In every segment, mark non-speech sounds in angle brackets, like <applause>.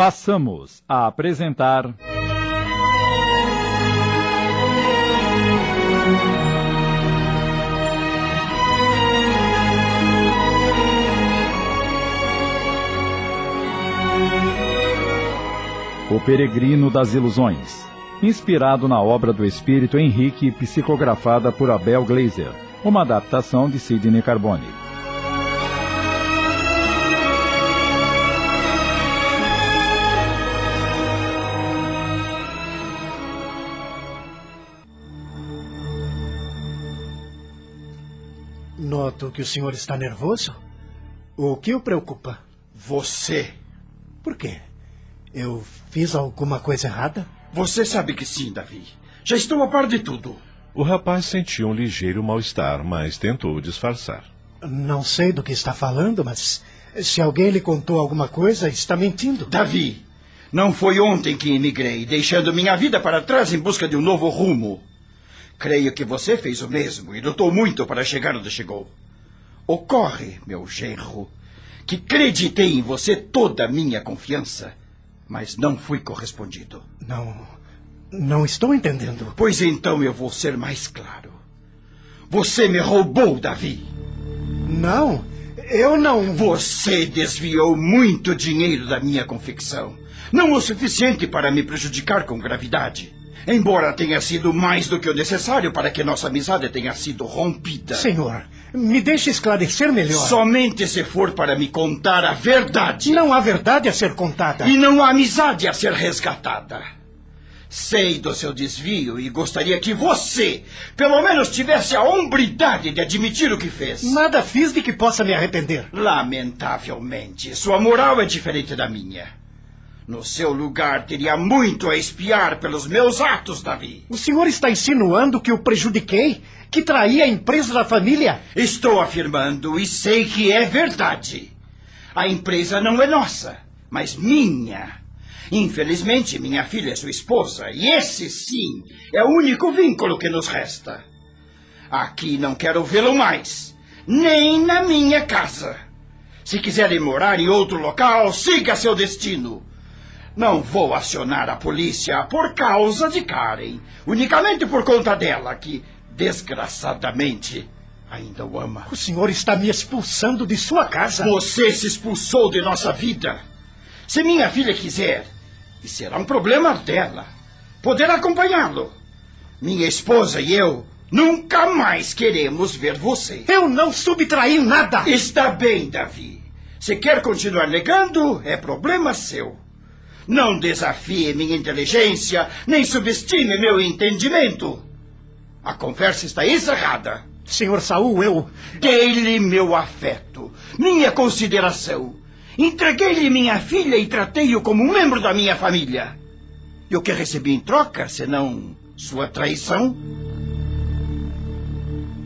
Passamos a apresentar. O Peregrino das Ilusões, inspirado na obra do espírito Henrique, psicografada por Abel Glazer, uma adaptação de Sidney Carbone. Noto que o senhor está nervoso. O que o preocupa? Você. Por quê? Eu fiz alguma coisa errada? Você sabe que sim, Davi. Já estou a par de tudo. O rapaz sentiu um ligeiro mal-estar, mas tentou disfarçar. Não sei do que está falando, mas se alguém lhe contou alguma coisa, está mentindo. Davi, não foi ontem que emigrei, deixando minha vida para trás em busca de um novo rumo. Creio que você fez o mesmo e lutou muito para chegar onde chegou. Ocorre, meu genro, que acreditei em você toda a minha confiança, mas não fui correspondido. Não. Não estou entendendo. Pois então eu vou ser mais claro. Você me roubou, Davi. Não, eu não. Você desviou muito dinheiro da minha confecção. Não o suficiente para me prejudicar com gravidade. Embora tenha sido mais do que o necessário para que nossa amizade tenha sido rompida. Senhor, me deixe esclarecer melhor. Somente se for para me contar a verdade. Não há verdade a ser contada. E não há amizade a ser resgatada. Sei do seu desvio e gostaria que você, pelo menos, tivesse a hombridade de admitir o que fez. Nada fiz de que possa me arrepender. Lamentavelmente, sua moral é diferente da minha. No seu lugar, teria muito a espiar pelos meus atos, Davi. O senhor está insinuando que o prejudiquei? Que traí a empresa da família? Estou afirmando e sei que é verdade. A empresa não é nossa, mas minha. Infelizmente, minha filha é sua esposa, e esse, sim, é o único vínculo que nos resta. Aqui não quero vê-lo mais, nem na minha casa. Se quiserem morar em outro local, siga seu destino. Não vou acionar a polícia por causa de Karen. Unicamente por conta dela, que, desgraçadamente, ainda o ama. O senhor está me expulsando de sua casa. Você se expulsou de nossa vida. Se minha filha quiser, e será um problema dela, poder acompanhá-lo. Minha esposa e eu nunca mais queremos ver você. Eu não subtraí nada. Está bem, Davi. Se quer continuar negando, é problema seu. Não desafie minha inteligência, nem subestime meu entendimento. A conversa está encerrada. Senhor Saul, eu. Dei-lhe meu afeto, minha consideração. Entreguei-lhe minha filha e tratei-o como um membro da minha família. E o que recebi em troca, senão sua traição?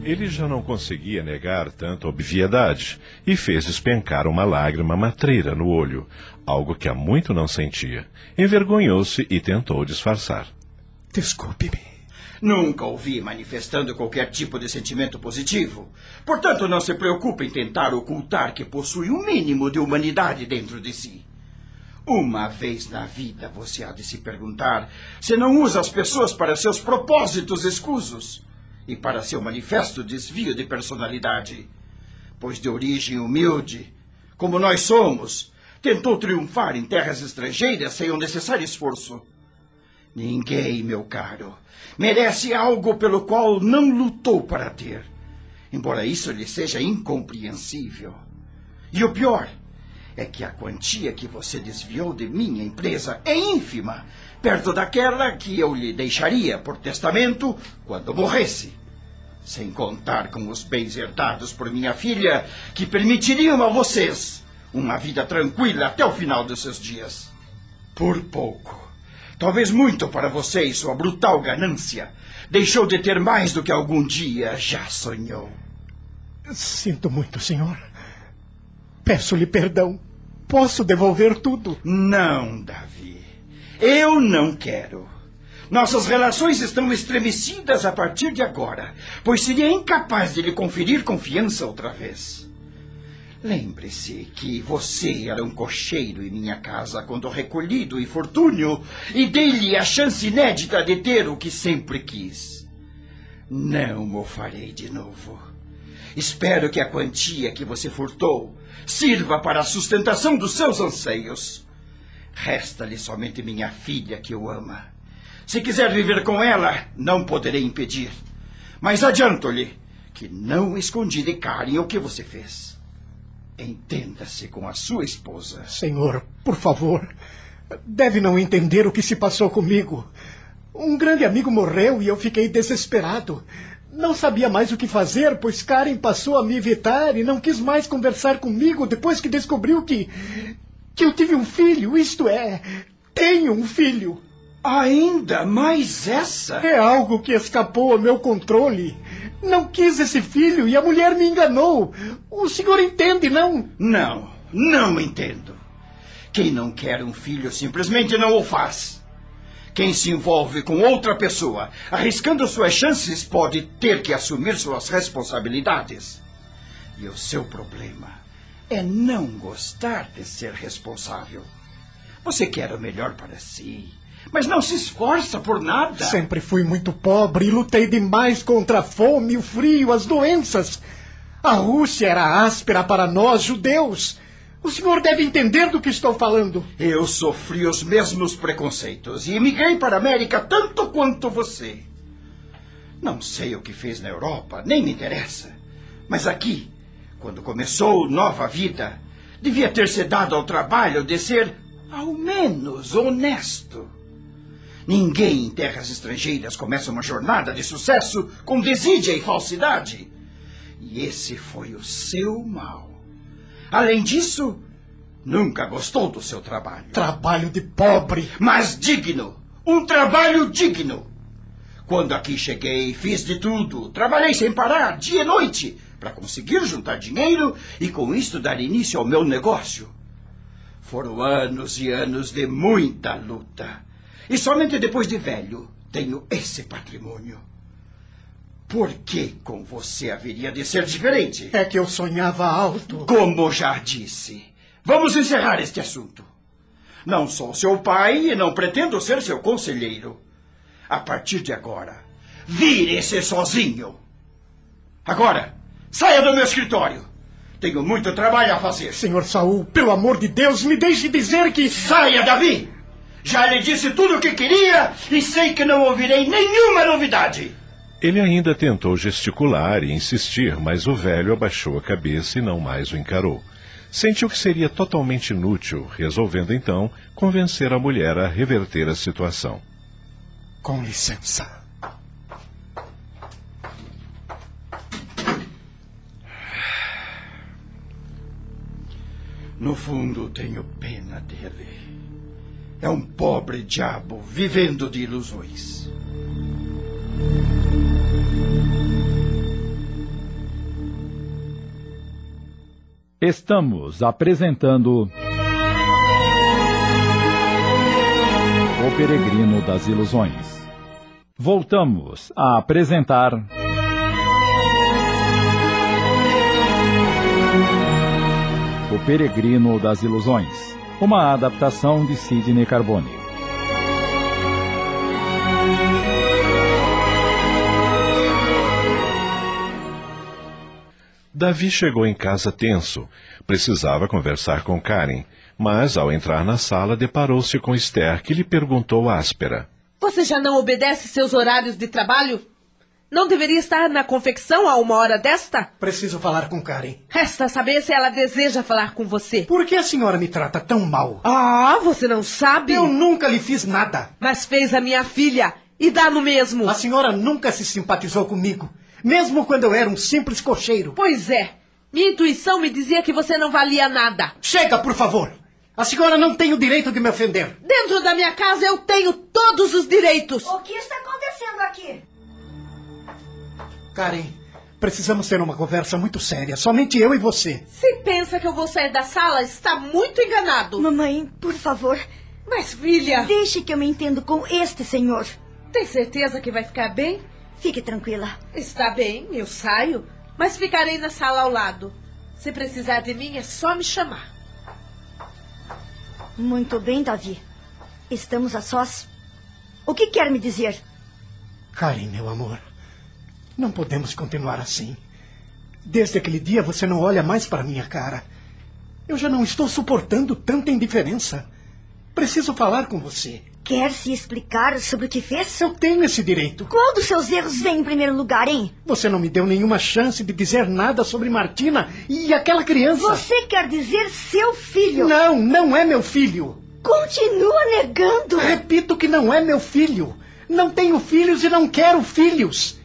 Ele já não conseguia negar tanta obviedade e fez despencar uma lágrima matreira no olho, algo que há muito não sentia. Envergonhou-se e tentou disfarçar. Desculpe-me. Nunca ouvi manifestando qualquer tipo de sentimento positivo. Portanto, não se preocupe em tentar ocultar que possui um mínimo de humanidade dentro de si. Uma vez na vida você há de se perguntar se não usa as pessoas para seus propósitos escusos e para seu manifesto desvio de personalidade. Pois de origem humilde, como nós somos, tentou triunfar em terras estrangeiras sem o necessário esforço. Ninguém, meu caro, merece algo pelo qual não lutou para ter, embora isso lhe seja incompreensível. E o pior é que a quantia que você desviou de minha empresa é ínfima, perto daquela que eu lhe deixaria por testamento quando morresse. Sem contar com os bens herdados por minha filha, que permitiriam a vocês uma vida tranquila até o final dos seus dias. Por pouco, talvez muito para você e sua brutal ganância, deixou de ter mais do que algum dia já sonhou. Sinto muito, senhor. Peço-lhe perdão. Posso devolver tudo? Não, Davi. Eu não quero. Nossas relações estão estremecidas a partir de agora, pois seria incapaz de lhe conferir confiança outra vez. Lembre-se que você era um cocheiro em minha casa quando recolhi do infortúnio e dei-lhe a chance inédita de ter o que sempre quis. Não o farei de novo. Espero que a quantia que você furtou sirva para a sustentação dos seus anseios. Resta-lhe somente minha filha que o ama. Se quiser viver com ela, não poderei impedir. Mas adianto-lhe que não escondi de Karen o que você fez. Entenda-se com a sua esposa. Senhor, por favor. Deve não entender o que se passou comigo. Um grande amigo morreu e eu fiquei desesperado. Não sabia mais o que fazer, pois Karen passou a me evitar e não quis mais conversar comigo depois que descobriu que. que eu tive um filho, isto é, tenho um filho. Ainda mais essa? É algo que escapou ao meu controle. Não quis esse filho e a mulher me enganou. O senhor entende, não? Não, não entendo. Quem não quer um filho simplesmente não o faz. Quem se envolve com outra pessoa, arriscando suas chances, pode ter que assumir suas responsabilidades. E o seu problema é não gostar de ser responsável. Você quer o melhor para si, mas não se esforça por nada. Sempre fui muito pobre e lutei demais contra a fome, o frio, as doenças. A Rússia era áspera para nós, judeus. O senhor deve entender do que estou falando. Eu sofri os mesmos preconceitos e emigrei para a América tanto quanto você. Não sei o que fez na Europa, nem me interessa. Mas aqui, quando começou nova vida, devia ter se dado ao trabalho de ser, ao menos, honesto. Ninguém em terras estrangeiras começa uma jornada de sucesso com desídia e falsidade. E esse foi o seu mal. Além disso, nunca gostou do seu trabalho. Trabalho de pobre. Mas digno. Um trabalho digno. Quando aqui cheguei, fiz de tudo. Trabalhei sem parar, dia e noite, para conseguir juntar dinheiro e com isto dar início ao meu negócio. Foram anos e anos de muita luta. E somente depois de velho tenho esse patrimônio. Por que com você haveria de ser diferente? É que eu sonhava alto. Como já disse. Vamos encerrar este assunto. Não sou seu pai e não pretendo ser seu conselheiro. A partir de agora, vire-se sozinho. Agora, saia do meu escritório. Tenho muito trabalho a fazer. Senhor Saul, pelo amor de Deus, me deixe dizer que. Saia, Davi! Já lhe disse tudo o que queria e sei que não ouvirei nenhuma novidade. Ele ainda tentou gesticular e insistir, mas o velho abaixou a cabeça e não mais o encarou. Sentiu que seria totalmente inútil, resolvendo então convencer a mulher a reverter a situação. Com licença. No fundo, tenho pena dele. É um pobre diabo vivendo de ilusões. Estamos apresentando. O Peregrino das Ilusões. Voltamos a apresentar. O Peregrino das Ilusões uma adaptação de Sidney Carbone. Davi chegou em casa tenso. Precisava conversar com Karen, mas ao entrar na sala deparou-se com Esther, que lhe perguntou áspera: Você já não obedece seus horários de trabalho? Não deveria estar na confecção a uma hora desta? Preciso falar com Karen. Resta saber se ela deseja falar com você. Por que a senhora me trata tão mal? Ah, você não sabe? Eu nunca lhe fiz nada. Mas fez a minha filha. E dá no mesmo. A senhora nunca se simpatizou comigo. Mesmo quando eu era um simples cocheiro. Pois é. Minha intuição me dizia que você não valia nada. Chega, por favor. A senhora não tem o direito de me ofender. Dentro da minha casa eu tenho todos os direitos. O que está acontecendo aqui? Karen, precisamos ter uma conversa muito séria. Somente eu e você. Se pensa que eu vou sair da sala, está muito enganado. Mamãe, por favor. Mas, filha. Deixe que eu me entendo com este senhor. Tem certeza que vai ficar bem? Fique tranquila. Está bem, eu saio. Mas ficarei na sala ao lado. Se precisar de mim, é só me chamar. Muito bem, Davi. Estamos a sós. O que quer me dizer? Karen, meu amor, não podemos continuar assim. Desde aquele dia você não olha mais para minha cara. Eu já não estou suportando tanta indiferença. Preciso falar com você. Quer se explicar sobre o que fez? Eu tenho esse direito. Qual dos seus erros vem em primeiro lugar, hein? Você não me deu nenhuma chance de dizer nada sobre Martina e aquela criança. Você quer dizer seu filho? Não, não é meu filho. Continua negando. Repito que não é meu filho. Não tenho filhos e não quero filhos.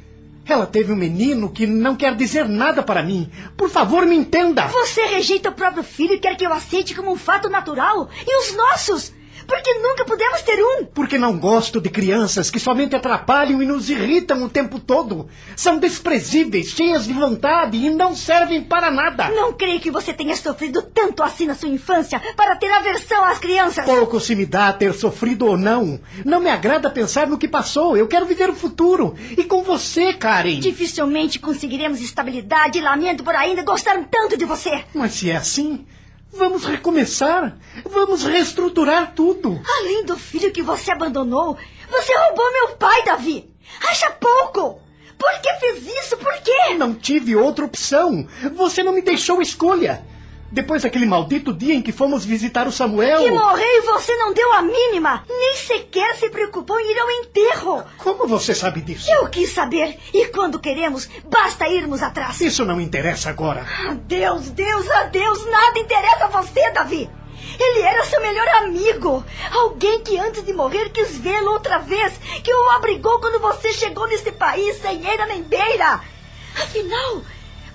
Ela teve um menino que não quer dizer nada para mim. Por favor, me entenda. Você rejeita o próprio filho e quer que eu aceite como um fato natural? E os nossos? Porque nunca pudemos ter um. Porque não gosto de crianças que somente atrapalham e nos irritam o tempo todo. São desprezíveis, cheias de vontade e não servem para nada. Não creio que você tenha sofrido tanto assim na sua infância para ter aversão às crianças. Pouco se me dá ter sofrido ou não. Não me agrada pensar no que passou. Eu quero viver o futuro. E com você, Karen. Dificilmente conseguiremos estabilidade e lamento por ainda gostar tanto de você. Mas se é assim, Vamos recomeçar. Vamos reestruturar tudo. Além do filho que você abandonou, você roubou meu pai, Davi. Acha pouco. Por que fez isso? Por quê? Não tive outra opção. Você não me deixou escolha. Depois daquele maldito dia em que fomos visitar o Samuel. Que morreu e você não deu a mínima. Nem sequer se preocupou em ir ao enterro. Como você sabe disso? Eu quis saber. E quando queremos, basta irmos atrás. Isso não interessa agora. Adeus, Deus, adeus. Nada interessa a você, Davi. Ele era seu melhor amigo. Alguém que antes de morrer quis vê-lo outra vez. Que o abrigou quando você chegou nesse país sem eira nem beira. Afinal,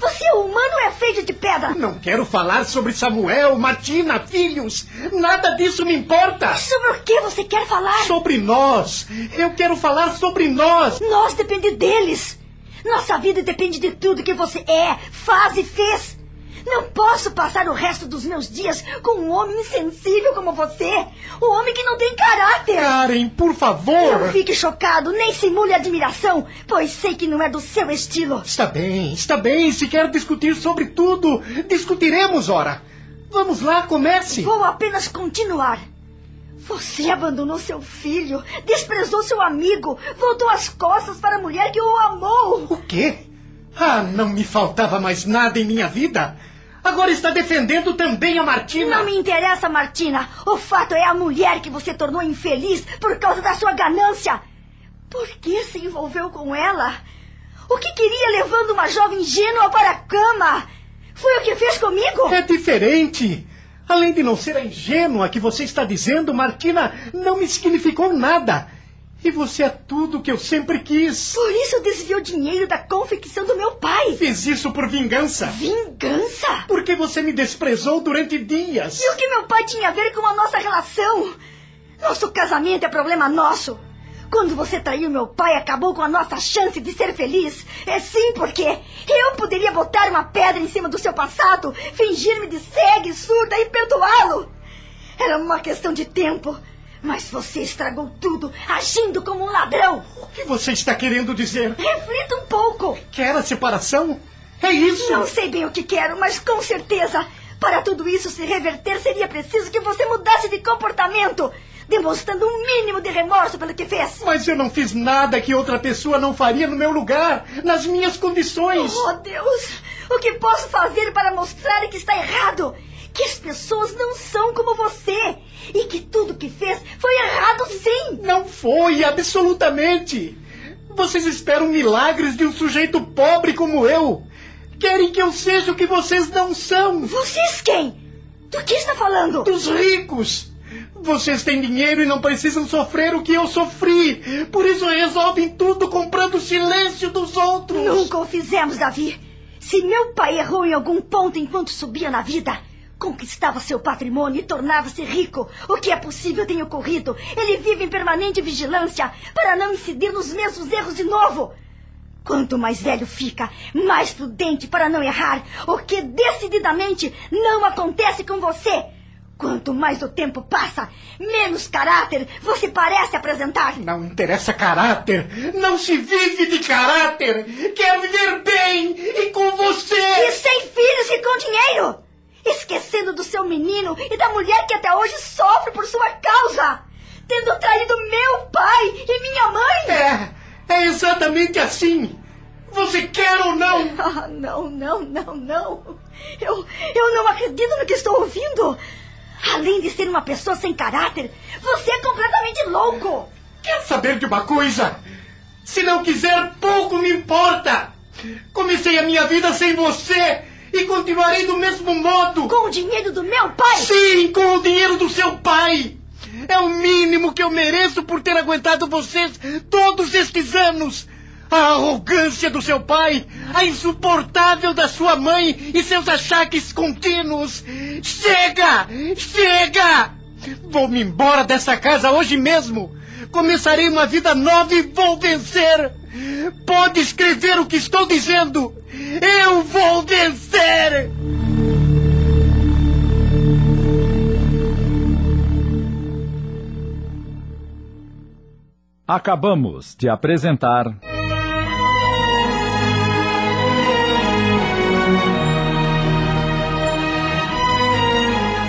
você é humano é feito de pedra? Não quero falar sobre Samuel, Martina, filhos. Nada disso me importa. Sobre o que você quer falar? Sobre nós. Eu quero falar sobre nós. Nós depende deles. Nossa vida depende de tudo que você é, faz e fez. Não posso passar o resto dos meus dias com um homem insensível como você. Um homem que não tem caráter. Karen, por favor. Não fique chocado, nem simule admiração, pois sei que não é do seu estilo. Está bem, está bem. Se quer discutir sobre tudo, discutiremos, ora. Vamos lá, comece. Vou apenas continuar. Você abandonou seu filho, desprezou seu amigo, voltou as costas para a mulher que o amou. O quê? Ah, não me faltava mais nada em minha vida. Agora está defendendo também a Martina. Não me interessa, Martina. O fato é a mulher que você tornou infeliz por causa da sua ganância. Por que se envolveu com ela? O que queria levando uma jovem ingênua para a cama? Foi o que fez comigo? É diferente. Além de não ser a ingênua que você está dizendo, Martina não me significou nada. E você é tudo que eu sempre quis. Por isso desviou dinheiro da confecção do meu pai. Fiz isso por vingança. Vingança? Porque você me desprezou durante dias. E o que meu pai tinha a ver com a nossa relação? Nosso casamento é problema nosso. Quando você traiu meu pai, acabou com a nossa chance de ser feliz. É sim, porque eu poderia botar uma pedra em cima do seu passado, fingir-me de cega e surda e perdoá-lo. Era uma questão de tempo. Mas você estragou tudo, agindo como um ladrão. O que você está querendo dizer? Reflita um pouco. Quer a separação? É isso? Não sei bem o que quero, mas com certeza, para tudo isso se reverter, seria preciso que você mudasse de comportamento, demonstrando um mínimo de remorso pelo que fez. Mas eu não fiz nada que outra pessoa não faria no meu lugar, nas minhas condições. Oh, Deus! O que posso fazer para mostrar que está errado? Que as pessoas não são como você e foi, absolutamente. Vocês esperam milagres de um sujeito pobre como eu. Querem que eu seja o que vocês não são. Vocês quem? Do que está falando? Dos ricos. Vocês têm dinheiro e não precisam sofrer o que eu sofri. Por isso resolvem tudo comprando o silêncio dos outros. Nunca o fizemos, Davi. Se meu pai errou em algum ponto enquanto subia na vida, Conquistava seu patrimônio e tornava-se rico. O que é possível tem ocorrido. Ele vive em permanente vigilância para não incidir nos mesmos erros de novo. Quanto mais velho fica, mais prudente para não errar, o que decididamente não acontece com você. Quanto mais o tempo passa, menos caráter você parece apresentar. Não interessa caráter. Não se vive de caráter. Quer viver bem e com você. E sem filhos e com dinheiro. Esquecendo do seu menino e da mulher que até hoje sofre por sua causa. Tendo traído meu pai e minha mãe. É, é exatamente assim. Você quer ou não? <laughs> Ah, não, não, não, não. Eu, eu não acredito no que estou ouvindo. Além de ser uma pessoa sem caráter, você é completamente louco. Quer saber de uma coisa? Se não quiser, pouco me importa. Comecei a minha vida sem você e continuarei do mesmo modo. Com o dinheiro do meu pai? Sim, com o dinheiro do seu pai. É o mínimo que eu mereço por ter aguentado vocês todos estes anos. A arrogância do seu pai, a insuportável da sua mãe e seus achaques contínuos. Chega! Chega! Vou-me embora dessa casa hoje mesmo. Começarei uma vida nova e vou vencer. Pode escrever o que estou dizendo. Eu vou vencer! Acabamos de apresentar.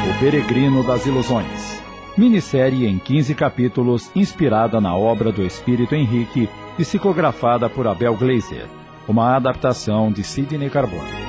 O Peregrino das Ilusões. Minissérie em 15 capítulos, inspirada na obra do Espírito Henrique, psicografada por Abel Gleiser. Uma adaptação de Sidney Carbone.